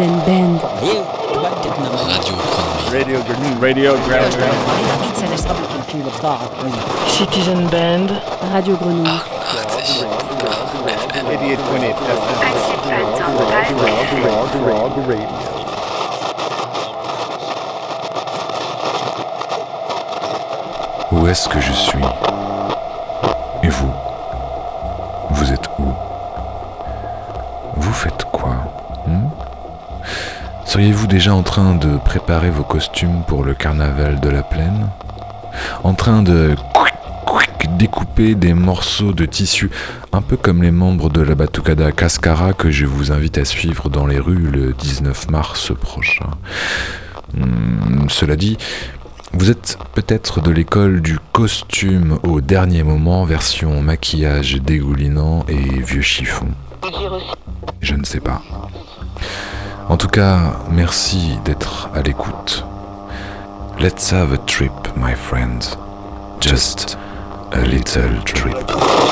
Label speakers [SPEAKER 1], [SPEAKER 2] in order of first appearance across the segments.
[SPEAKER 1] Citizen Band.
[SPEAKER 2] Radio Grenouille. Radio Grenouille.
[SPEAKER 3] Citizen Band.
[SPEAKER 1] Radio Grenouille.
[SPEAKER 2] 88.8
[SPEAKER 4] Où est-ce que je suis? Seriez-vous déjà en train de préparer vos costumes pour le carnaval de la plaine? En train de découper des morceaux de tissu, un peu comme les membres de la Batucada Cascara que je vous invite à suivre dans les rues le 19 mars prochain. Hmm, cela dit, vous êtes peut-être de l'école du costume au dernier moment, version maquillage dégoulinant et vieux chiffon. Je ne sais pas. En tout cas, merci d'être à l'écoute. Let's have a trip, my friends. Just a little trip.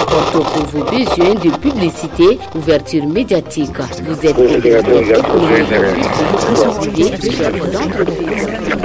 [SPEAKER 5] Portons pour vos besoins de publicité, ouverture médiatique. Vous êtes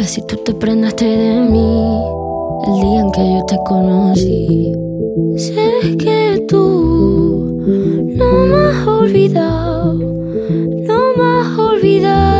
[SPEAKER 6] Así tú te prendaste de mí el día en que yo te conocí. Sé que tú no me has olvidado, no me has olvidado,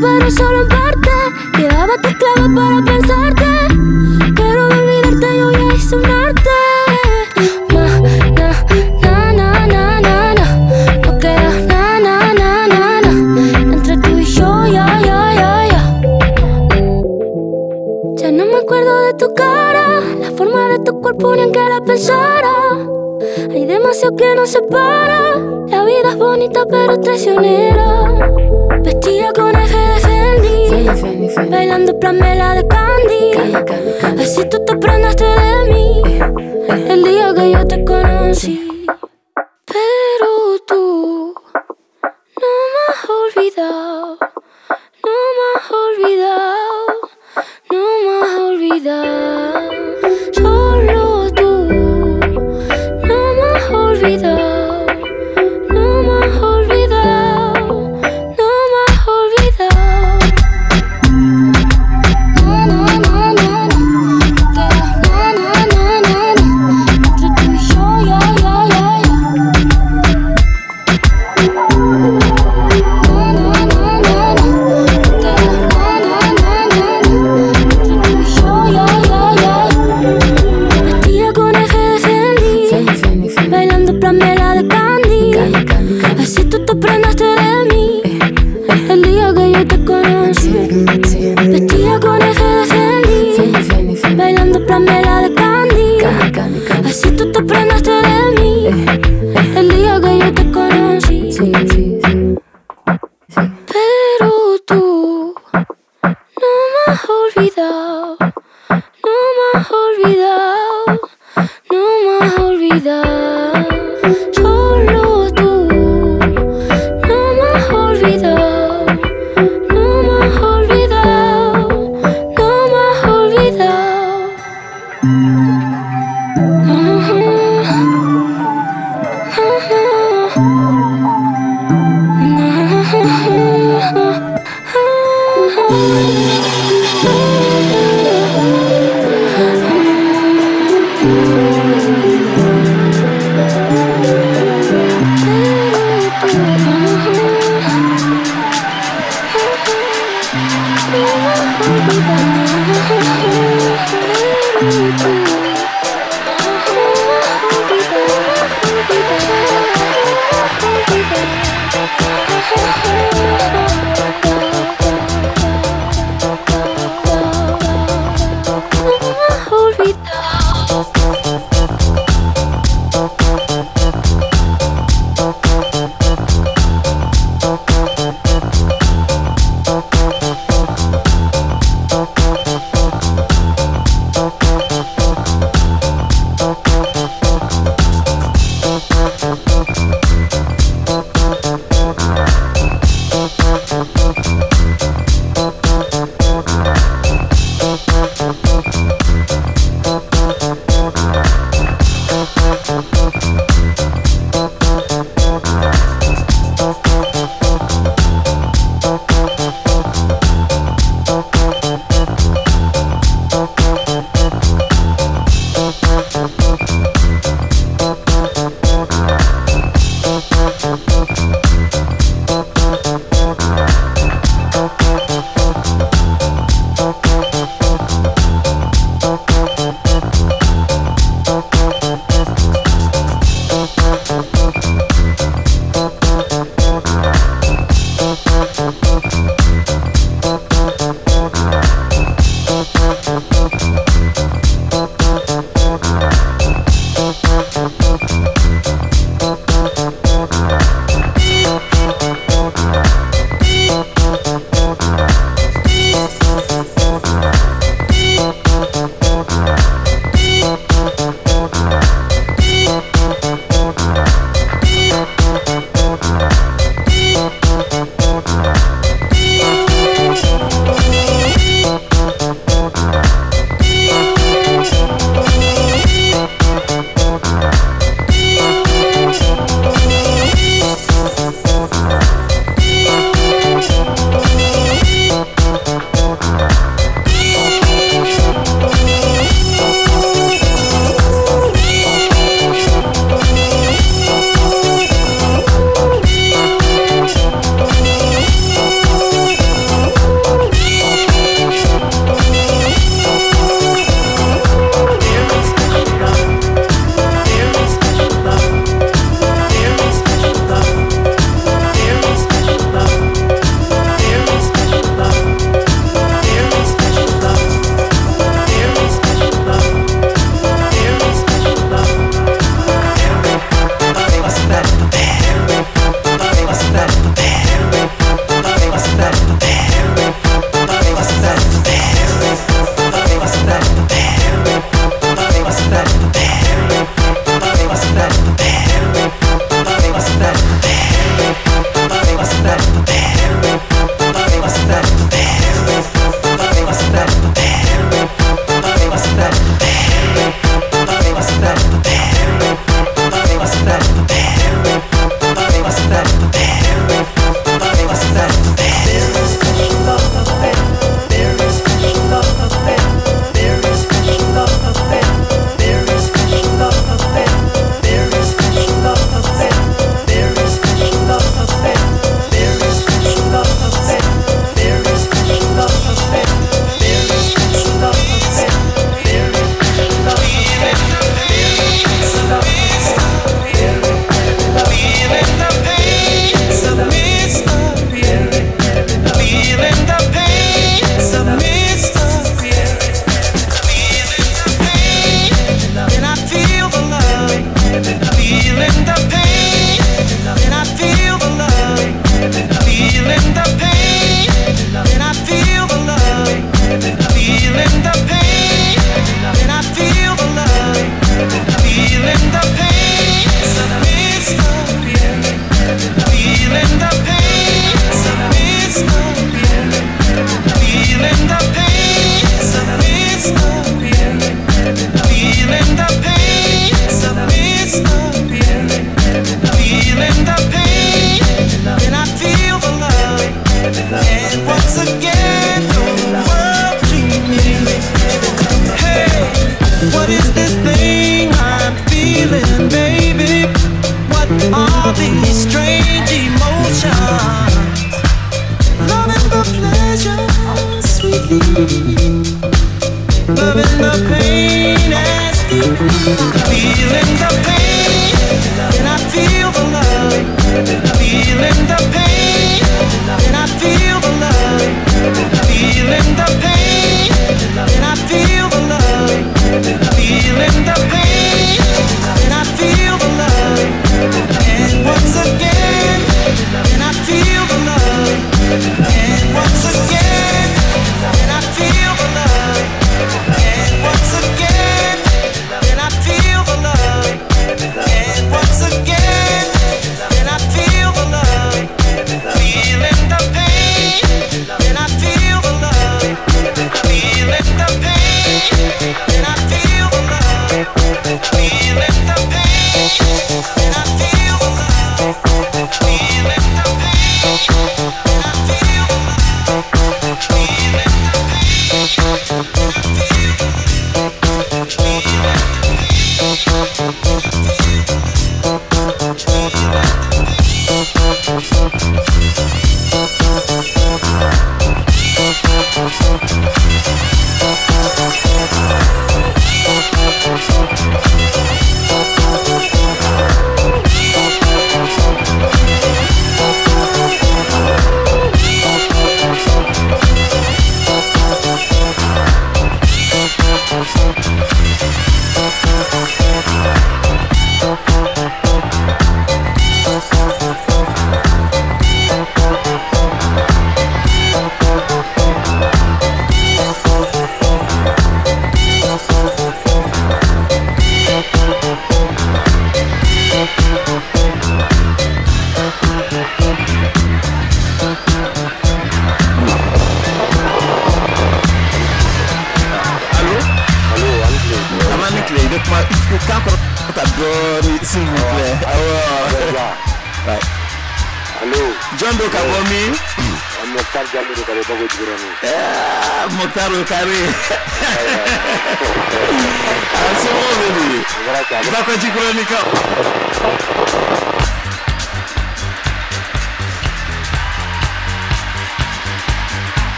[SPEAKER 6] Pero solo en parte. Llevaba tus para pensarte. Pero de olvidarte yo ya hice un arte. Na, na, na, na, na, na. No queda na, na, na, na, na. Entre tú y yo, ya, ya, ya, ya. Ya no me acuerdo de tu cara, la forma de tu cuerpo ni en que la pensara. Hay demasiado que nos separa. La vida es bonita pero traicionera. Vestida con F de Fendi, bailando plamela de Candy. Así tú te prendaste de mí. El día que yo te conocí.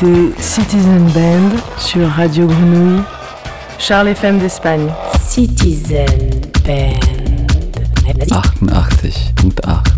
[SPEAKER 7] Vous
[SPEAKER 3] écoutez Citizen Band sur Radio Grenouille, Charles FM d'Espagne.
[SPEAKER 1] Citizen Band.
[SPEAKER 8] 88.8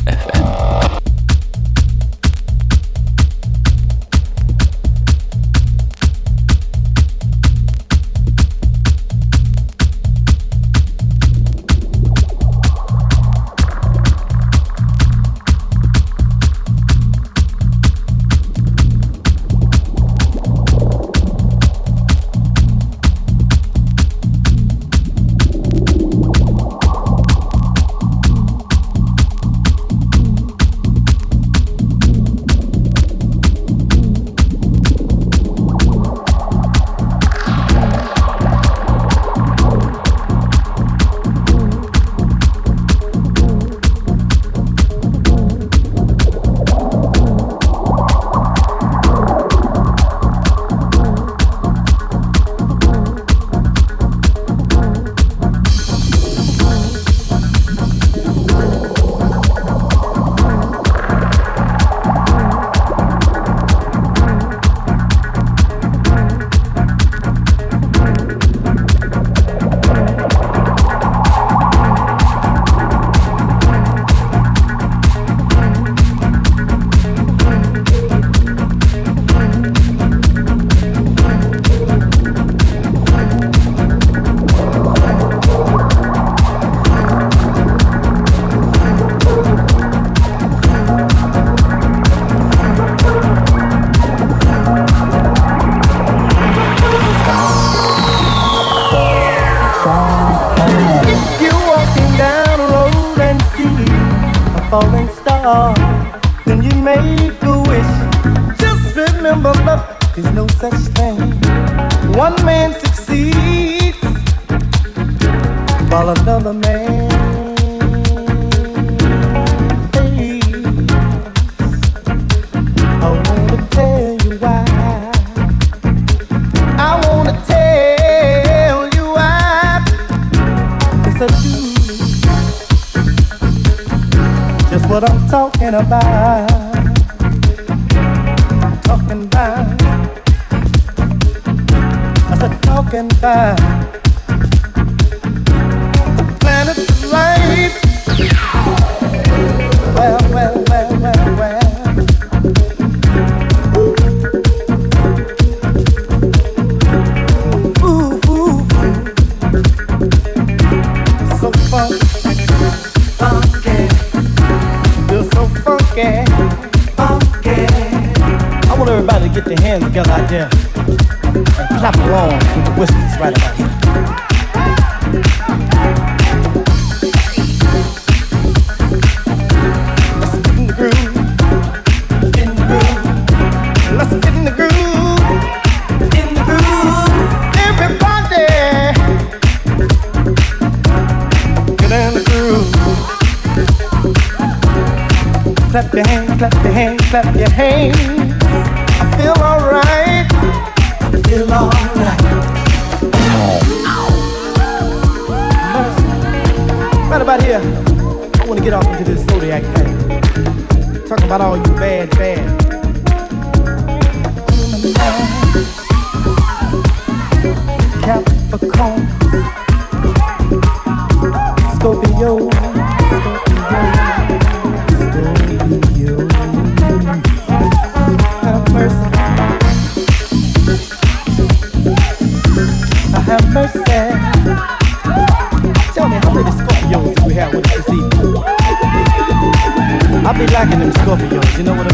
[SPEAKER 8] Scorpions, you know what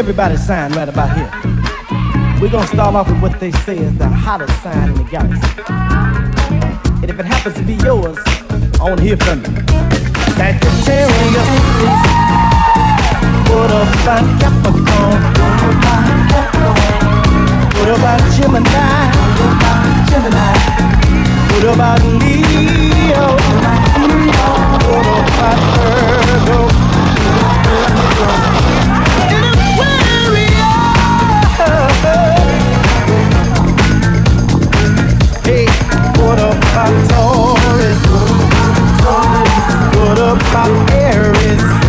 [SPEAKER 8] everybody's sign right about here. We're gonna start off with what they say is the hottest sign in the galaxy. And if it happens to be yours, I wanna hear from you. Sagittarius, what about Capricorn? What about Gemini? What about Leo? What about Virgo? About Taurus? What about Aries?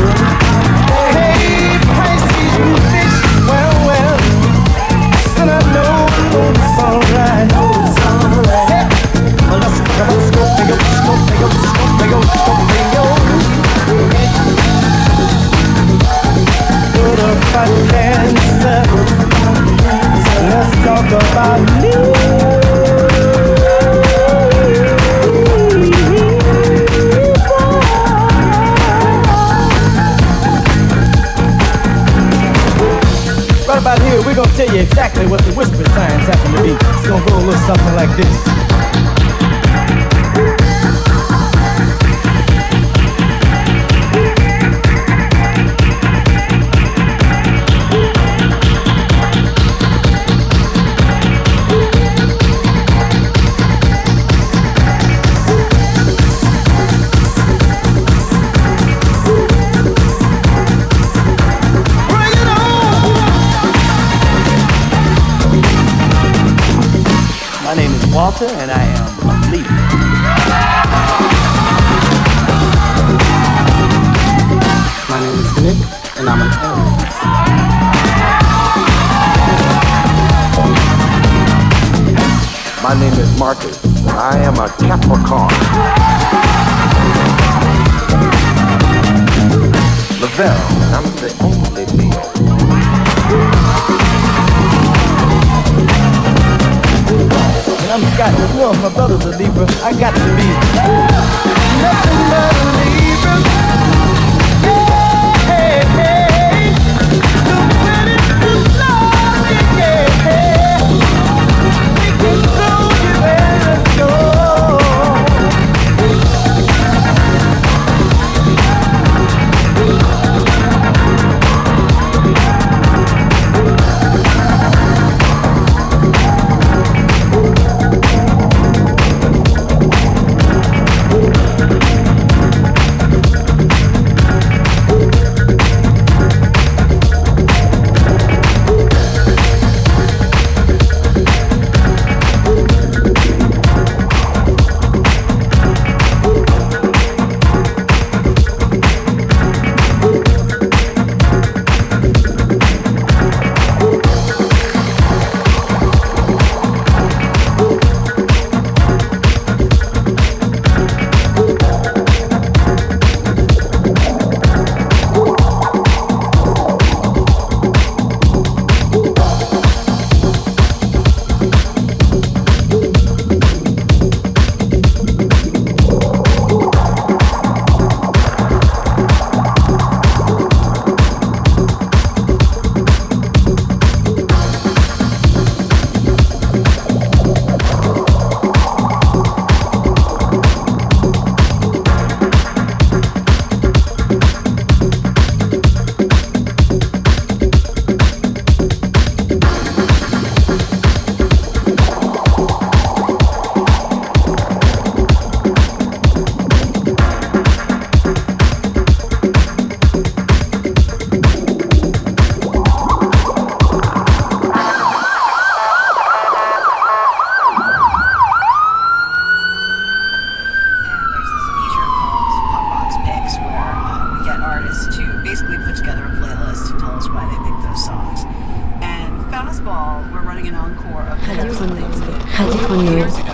[SPEAKER 9] My
[SPEAKER 8] brother's a Libra. I got to be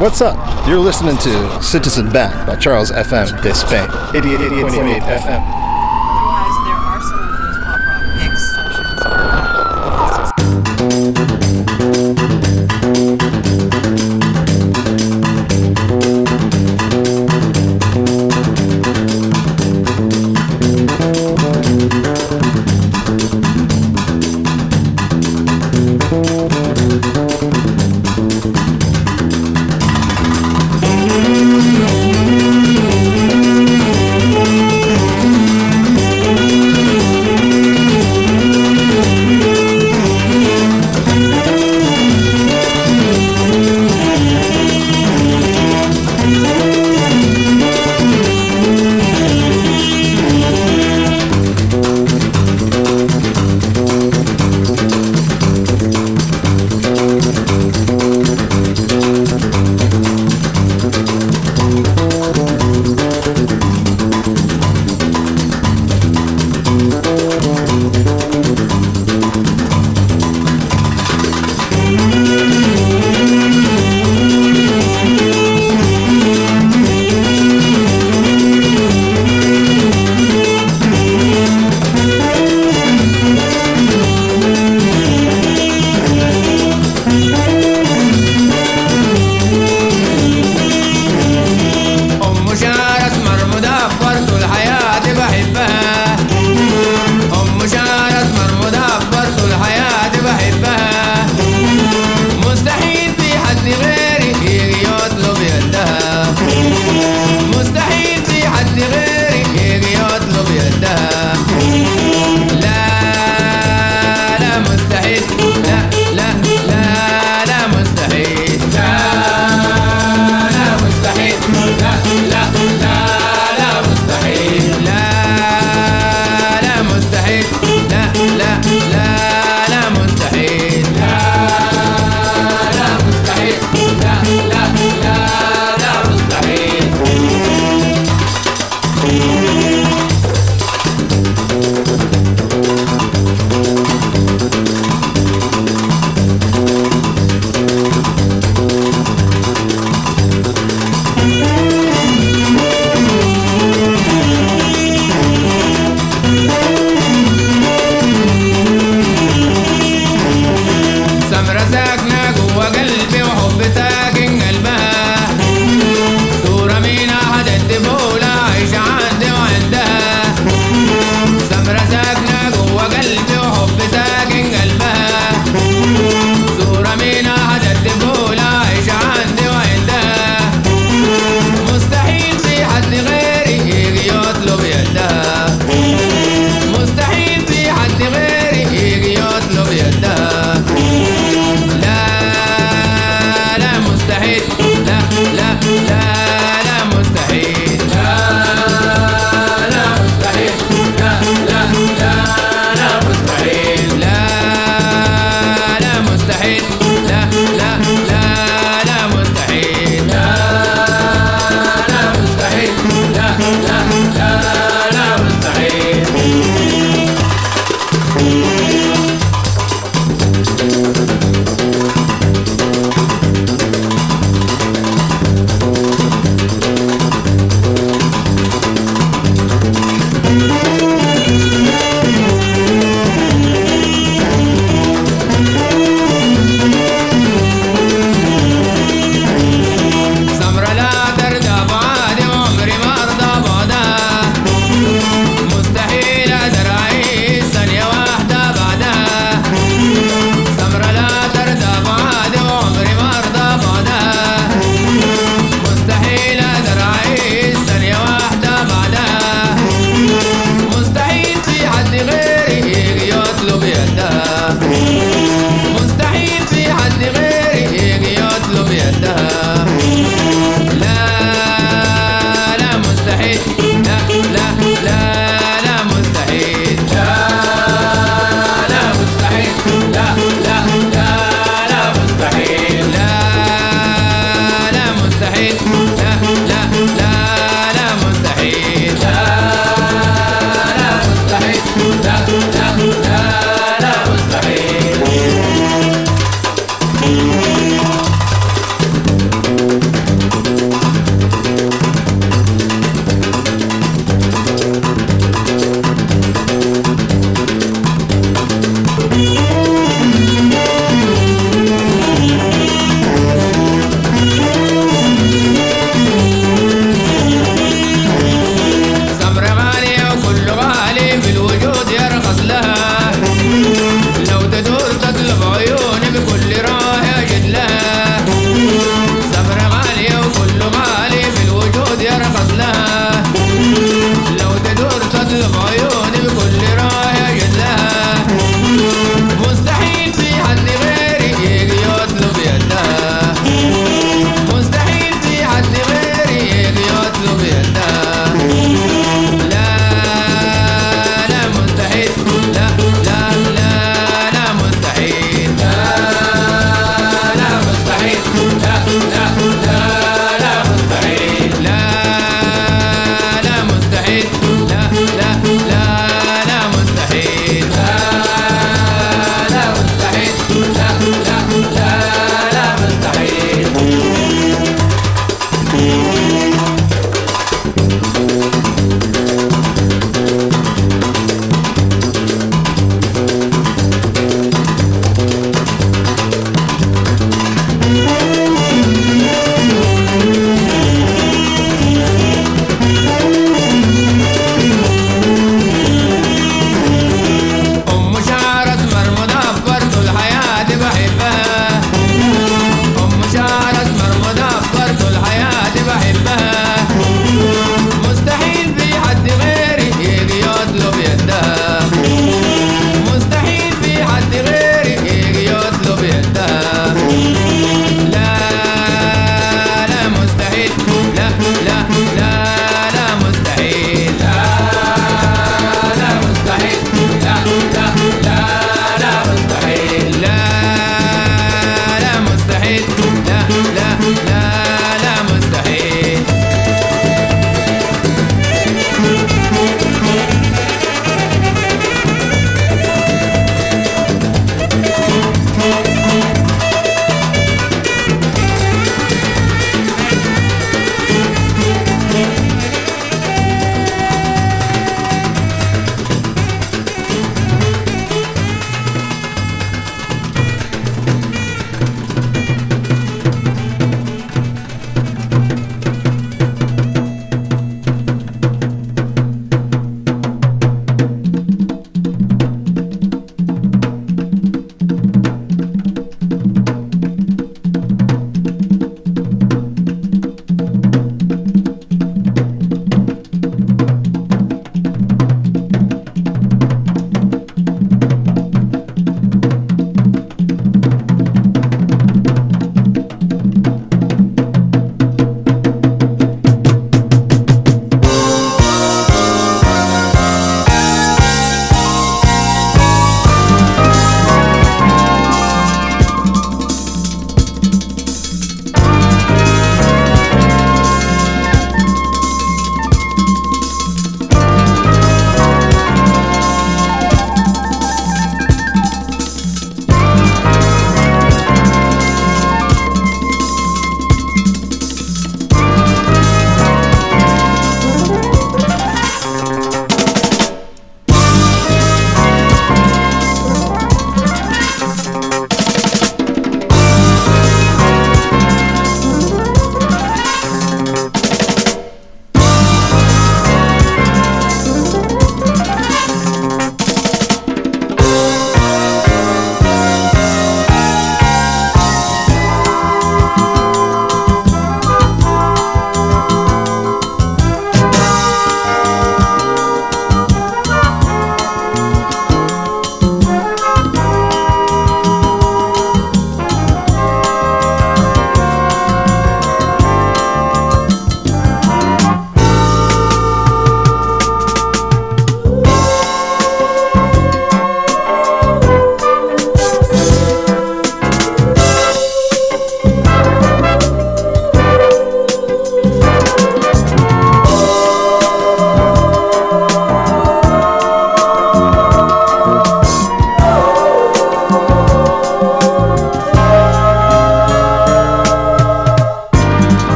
[SPEAKER 10] What's up? You're listening to Citizen Back by Charles FM This d'Espain. 88.8 FM.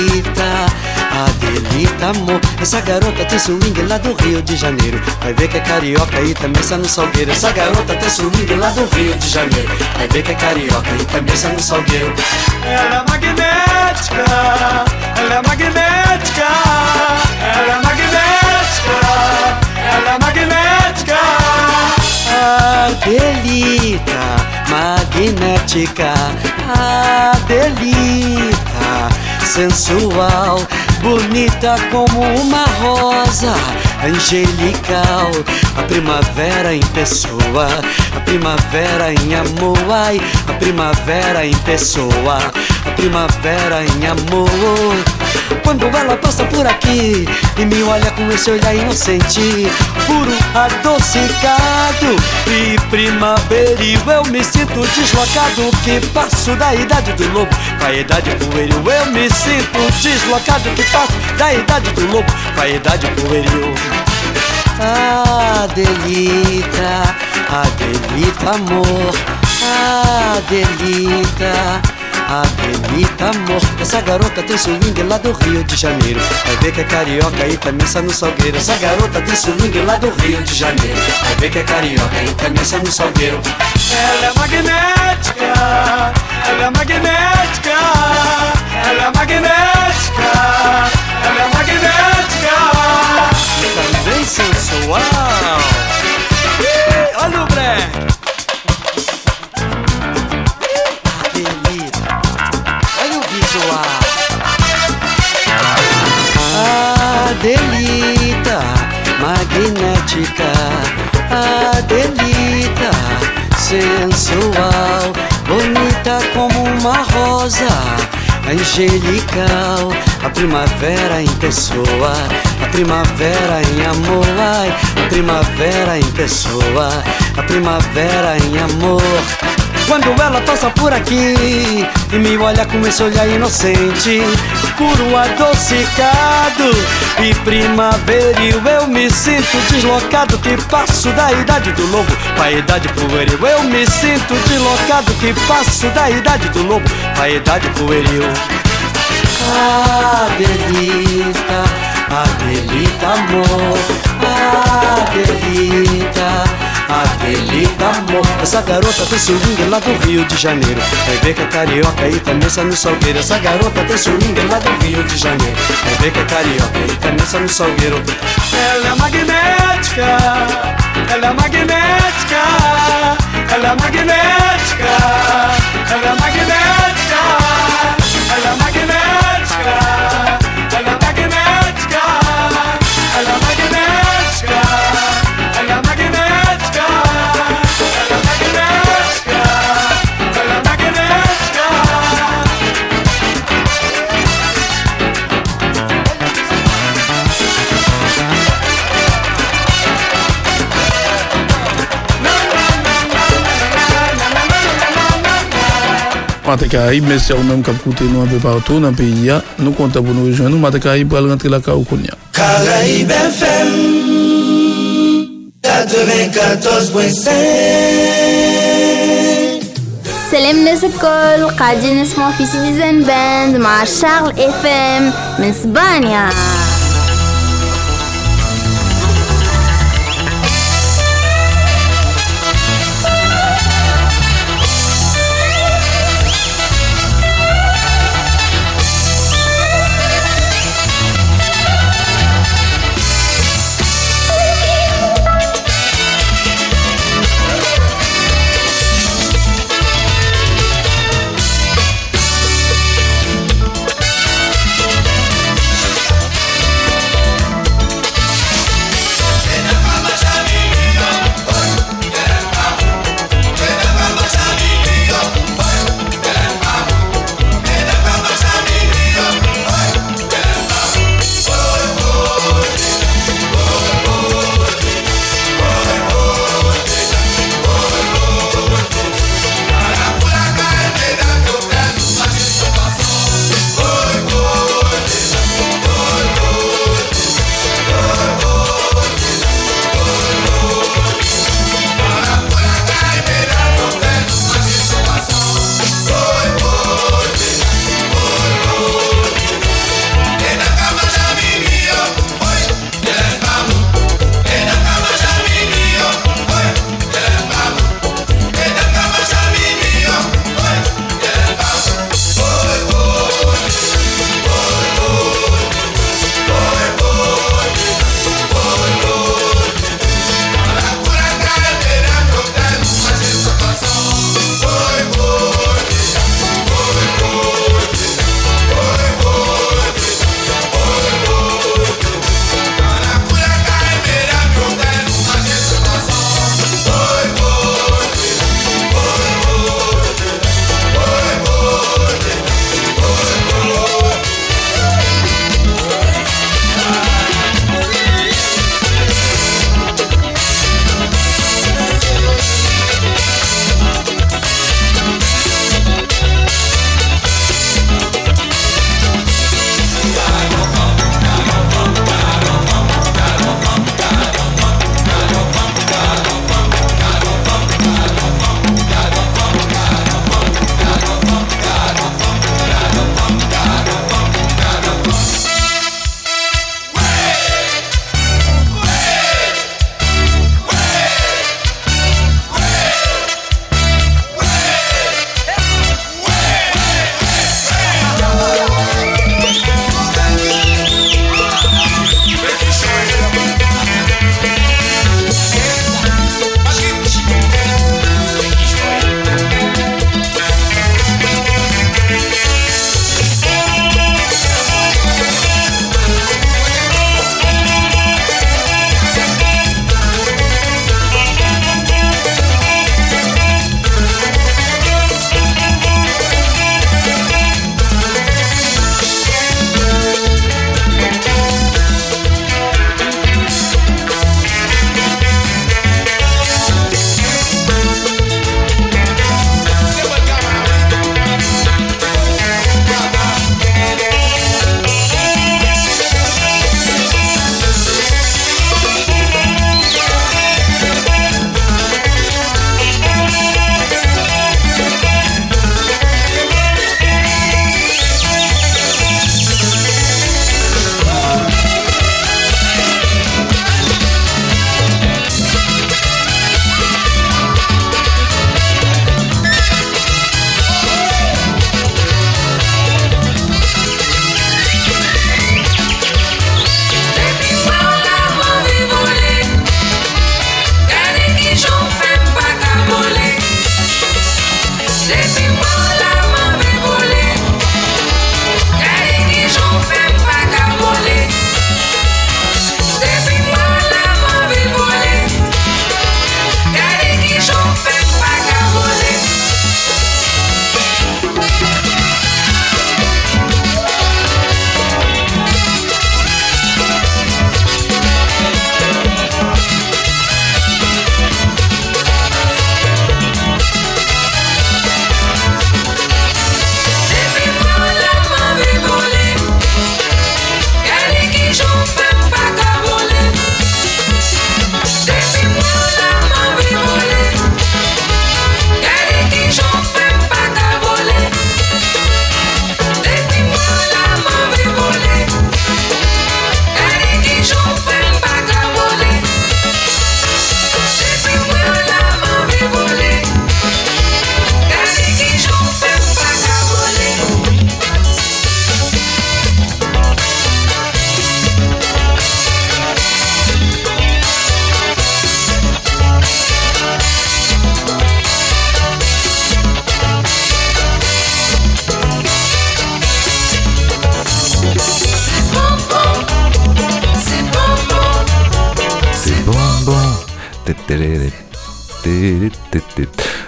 [SPEAKER 11] Adelita, Adelita amor. Essa garota tem swing lá do Rio de Janeiro. Vai ver que é carioca e também está no salgueiro. Essa garota tem swing lá do Rio de Janeiro. Vai ver que é carioca e também está no salgueiro.
[SPEAKER 12] Ela é magnética, ela é magnética, ela é magnética, ela é magnética.
[SPEAKER 11] Adelita, magnética, Adelita, sensual, bonita como uma rosa, angelical, a primavera em pessoa, a primavera em amor, ai, a primavera em pessoa, a primavera em amor. Quando ela passa por aqui e me olha com esse olhar inocente, puro adocicado e primaveril, eu me sinto deslocado que passo da idade do lobo pra idade pueril. Eu me sinto deslocado que passo da idade do lobo pra idade pueril. Adelita, Adelita amor, Adelita. Adelita amor, essa garota tem swing lá do Rio de Janeiro. Vai ver que é carioca e também no salgueiro. Essa garota tem swing lá do Rio de Janeiro. Vai ver que é carioca e também no salgueiro.
[SPEAKER 12] Ela é magnética, ela é magnética, ela é magnética, ela é magnética.
[SPEAKER 11] Também sensual. Ih, Olha o break. Magnética. Adelita, sensual, bonita como uma rosa, angelical, a primavera em pessoa, a primavera em amor, ai, a primavera em pessoa, a primavera em amor. Quando ela passa por aqui e me olha com esse olhar inocente, puro adocicado e primaveril, eu me sinto deslocado que passo da idade do lobo pra idade pueril. Eu me sinto deslocado que passo da idade do lobo pra idade pueril. Adelita, Adelita amor, Adelita. Adelita amor. Essa garota tem swing lá do Rio de Janeiro. Que é carioca e também no salgueiro. Essa garota tem swing lá do Rio de Janeiro. Que é carioca e também no salgueiro.
[SPEAKER 12] Ela é magnética, ela é magnética, ela é magnética, ela é magnética,
[SPEAKER 13] Matakaraib, mersi a ou menm kap koute nou anpe partou nan peyi ya. Nou konta pou nou rejoen nou. Matakaraib pral rentre la ka ou konya.
[SPEAKER 12] Karaib FM 94.5
[SPEAKER 14] Selem nezekol, kadi nesman fisi dizen band, ma Charles FM, mens banyan.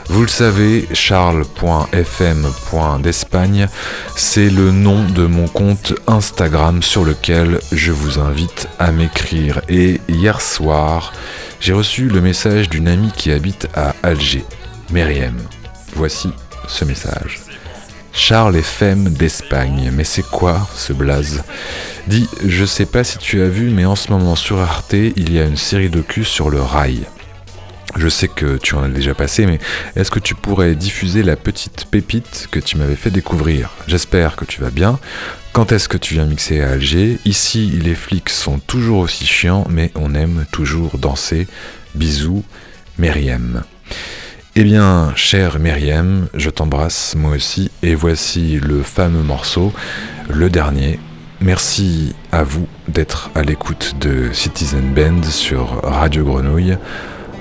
[SPEAKER 4] Vous le savez, charles.fm.d'Espagne, c'est le nom de mon compte Instagram sur lequel je vous invite à m'écrire. Et hier soir, j'ai reçu le message d'une amie qui habite à Alger, Myriam. Voici ce message. Charles FM d'Espagne. Mais c'est quoi ce blaze? Dis, je sais pas si tu as vu, mais en ce moment sur Arte, il y a une série docu sur le rail. Je sais que tu en as déjà passé, mais est-ce que tu pourrais diffuser la petite pépite que tu m'avais fait découvrir? J'espère que tu vas bien. Quand est-ce que tu viens mixer à Alger? Ici, les flics sont toujours aussi chiants, mais on aime toujours danser. Bisous, Myriam. Eh bien, chère Myriam, je t'embrasse moi aussi, et voici le fameux morceau, le dernier. Merci à vous d'être à l'écoute de Citizen Band sur Radio Grenouille.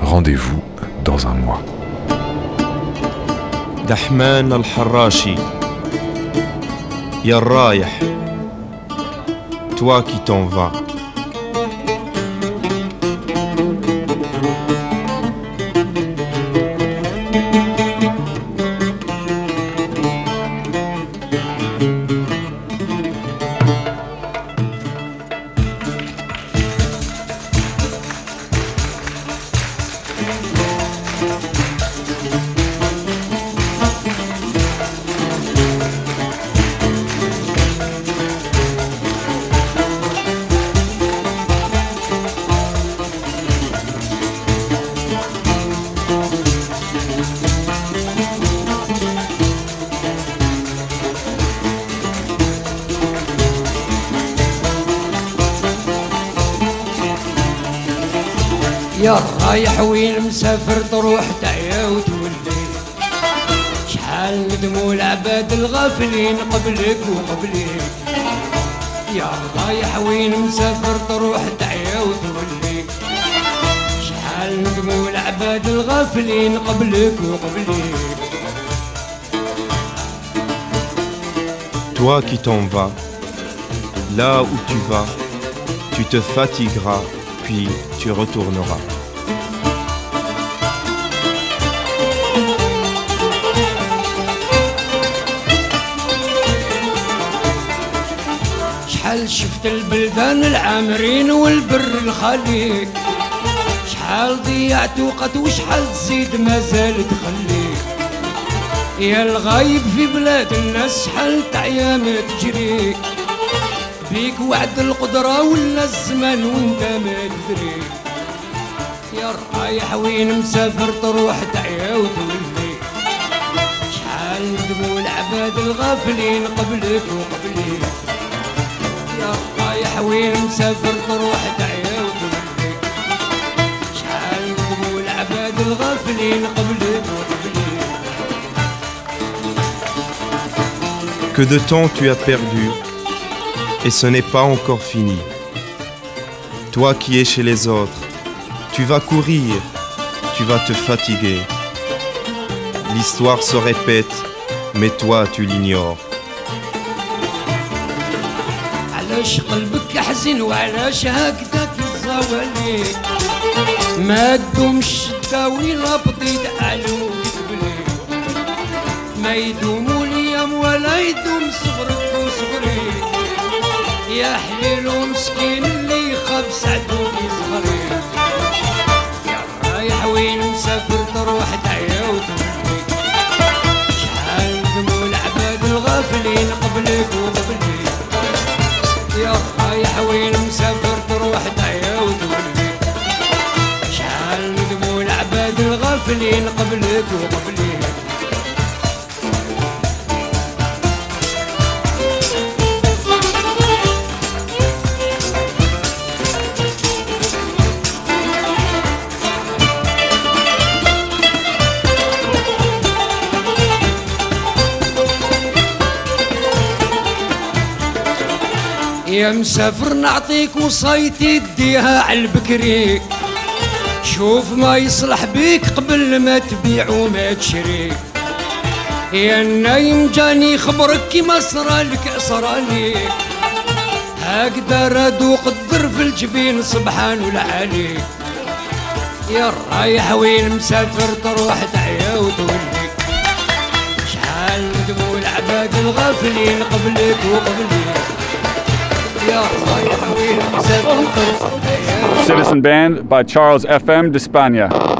[SPEAKER 4] Rendez-vous dans un mois.
[SPEAKER 15] دحمان الحراشي يا الرايح toi qui t'en vas
[SPEAKER 16] رايح وين مسافر تروح تعيا وتولي شحال ندموا العباد الغافلين قبلك وقبلك يا رايح وين مسافر تروح تعيا وتولي شحال ندموا العباد الغافلين قبلك وقبلك
[SPEAKER 15] Toi qui t'en vas, là où tu vas, tu te fatigueras, puis tu retourneras.
[SPEAKER 16] شفت البلدان العامرين والبر الخليك. شحال ضيعت وقت وشحال تزيد مازال تخليك. يا الغايب في بلاد الناس شحال تعيا ما تجريك. بيك وعد القدرة ولا الزمان وانت ما تدري يا رايح وين مسافر تروح تعيا وتولي شحال ندموا العباد الغافلين قبلك وقبلي يا رايح وين مسافر تروح تعيا وتولي شحال ندموا العباد الغافلين قبلك وقبلي
[SPEAKER 15] Que de temps tu as perdu, et ce n'est pas encore fini. Toi qui es chez les autres, tu vas courir, tu vas te fatiguer. L'histoire se répète, mais toi tu l'ignores.
[SPEAKER 16] علاش قلبك حزين وعلاش هكذاك الزوالي ما تدوم الشدة ولا بطيت علوك تبلي ما يدوم الأيام ولا يدوم صغرك وصغري. يا حليل ومسكين اللي خاب سعدو صغري يا رايح وين مسافر تروح تعيا وتولي شحال ندموا العباد الغافلين قبلك قبلك وقبلي يا مسافر نعطيك وصيتي تديها على البكري شوف ما يصلح بيك قبل ما تبيع وما تشري. يا النايم جاني خبرك كيما صرالك صرالي هكذا رادو قدر في الجبين سبحان العلي يا رايح وين مسافر تروح تعيا وتولي شحال ندموا العباد الغافلين قبلك وقبلي يا رايح وين مسافر تروح
[SPEAKER 2] Citizen Band by Charles FM de.